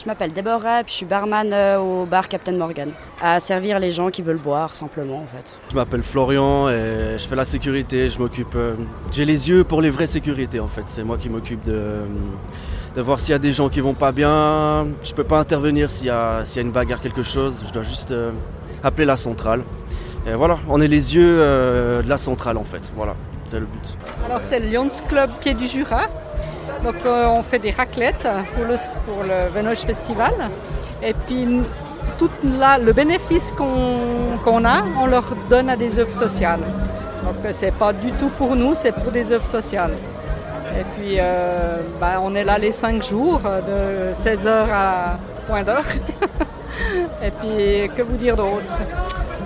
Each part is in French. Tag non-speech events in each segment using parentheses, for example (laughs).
Je m'appelle Déborah, puis je suis barman euh, au bar Captain Morgan, à servir les gens qui veulent boire simplement en fait. Je m'appelle Florian et je fais la sécurité, je m'occupe... euh, J'ai les yeux pour les vraies sécurités en fait, c'est moi qui m'occupe de, de voir s'il y a des gens qui vont pas bien. Je peux pas intervenir s'il y, a- s'il y a une bagarre, quelque chose, je dois juste euh, appeler la centrale. Et voilà, on est les yeux euh, de la centrale en fait, voilà, c'est le but. Alors c'est le Lions Club Pied du Jura. Donc euh, on fait des raclettes pour le, pour Venoge Festival. Et puis tout le bénéfice qu'on a, on leur donne à des œuvres sociales. Donc euh, c'est pas du tout pour nous, c'est pour des œuvres sociales. Et puis euh, bah, on est là les cinq jours de 16h à point d'heure. (laughs) Et puis que vous dire d'autre?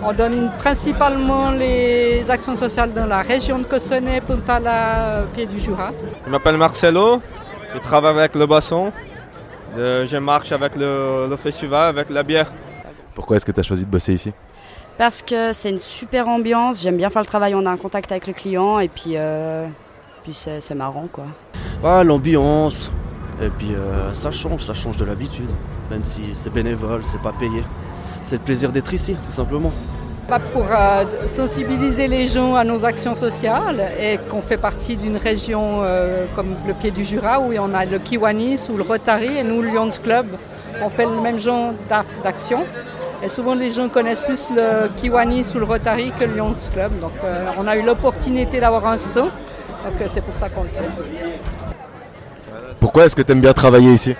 On donne principalement les actions sociales dans la région de Cossonay, Puntala, euh, Pied du Jura. Je m'appelle Marcelo, je travaille avec le basson. Euh, je marche avec le, le festival, avec la bière. Pourquoi est-ce que tu as choisi de bosser ici? Parce que c'est une super ambiance, j'aime bien faire le travail, on a un contact avec le client et puis, euh, puis c'est c'est marrant quoi. Ah, l'ambiance, et puis euh, ça change, ça change de l'habitude, même si c'est bénévole, c'est pas payé. C'est le plaisir d'être ici, tout simplement. Pas pour euh, sensibiliser les gens à nos actions sociales et qu'on fait partie d'une région euh, comme le Pied du Jura où on a le Kiwanis ou le Rotary et nous, le Lions Club, on fait le même genre d'ac- d'action. Et souvent les gens connaissent plus le Kiwanis ou le Rotary que le Lions Club. Donc euh, on a eu l'opportunité d'avoir un stand, donc c'est pour ça qu'on le fait. Pourquoi est-ce que tu aimes bien travailler ici?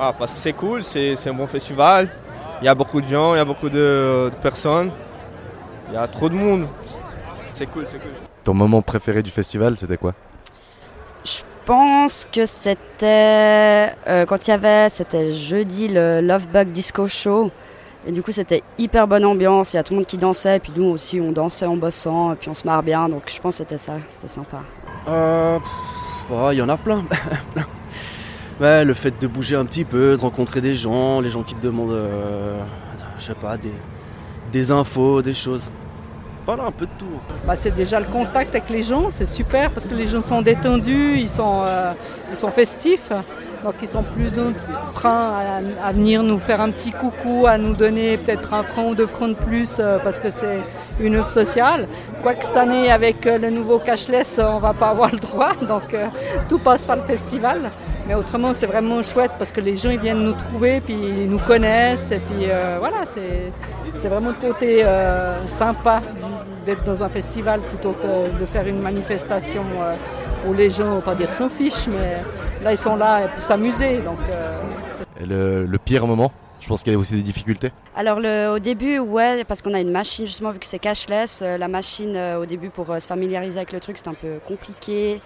Ah, parce que c'est cool, c'est c'est un bon festival. Il y a beaucoup de gens, il y a beaucoup de, de personnes. Il y a trop de monde. C'est cool, c'est cool. Ton moment préféré du festival, c'était quoi? Je pense que c'était euh, quand il y avait, c'était jeudi le Love Bug Disco Show. Et du coup, c'était hyper bonne ambiance. Il y a tout le monde qui dansait. Et puis nous aussi, on dansait en bossant. Et puis on se marre bien. Donc je pense que c'était ça. C'était sympa. Euh, oh, Il y en a plein. (laughs) le fait de bouger un petit peu, de rencontrer des gens, les gens qui te demandent, euh, pas, des, infos, des choses. Voilà, un peu de tout. Bah, c'est déjà le contact avec les gens, c'est super parce que les gens sont détendus, ils sont, euh, ils sont festifs, donc ils sont plus prêts à, à venir nous faire un petit coucou, à nous donner peut-être un franc ou deux francs de plus euh, parce que c'est une œuvre sociale. Quoique cette année avec le nouveau cashless, on va pas avoir le droit, donc tout passe par le festival. Mais autrement, c'est vraiment chouette parce que les gens ils viennent nous trouver, puis ils nous connaissent, et puis euh, voilà, c'est c'est vraiment le côté euh, sympa d'être dans un festival plutôt que de faire une manifestation euh, où les gens, on va pas dire s'en fichent, mais là ils sont là pour s'amuser. Donc euh, Et le, le pire moment Je pense qu'il y a aussi des difficultés. Alors le, au début, ouais, parce qu'on a une machine justement vu que c'est cashless, euh, la machine euh, au début pour euh, se familiariser avec le truc c'est un peu compliqué.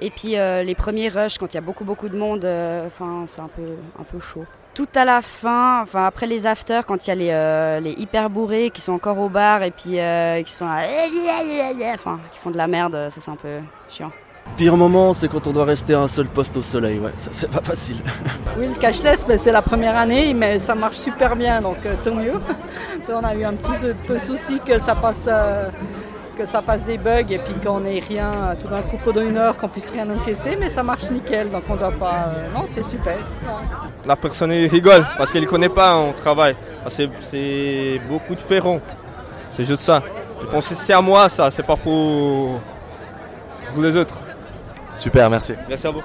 Et puis euh, les premiers rushs quand il y a beaucoup beaucoup de monde, euh, enfin c'est un peu un peu chaud. Tout à la fin, enfin après les afters, quand il y a les, euh, les hyper bourrés qui sont encore au bar et puis euh, qui sont là, enfin qui font de la merde, ça c'est un peu chiant. Pire moment, c'est quand on doit rester à un seul poste au soleil. Ouais, ça c'est pas facile. (laughs) oui, le cashless, ben, c'est la première année, mais ça marche super bien, donc euh, tant mieux. (laughs) on a eu un petit peu, peu souci que ça passe. Que ça fasse des bugs et puis qu'on ait rien tout d'un coup pendant une heure qu'on puisse rien encaisser mais ça marche nickel donc on doit pas euh, non c'est super La personne rigole parce qu'elle ne connaît pas on travaille. Parce que C'est c'est beaucoup de ferrons. C'est juste ça. Je pense que c'est à moi ça, c'est pas pour, pour les autres. Super, merci. Merci à vous.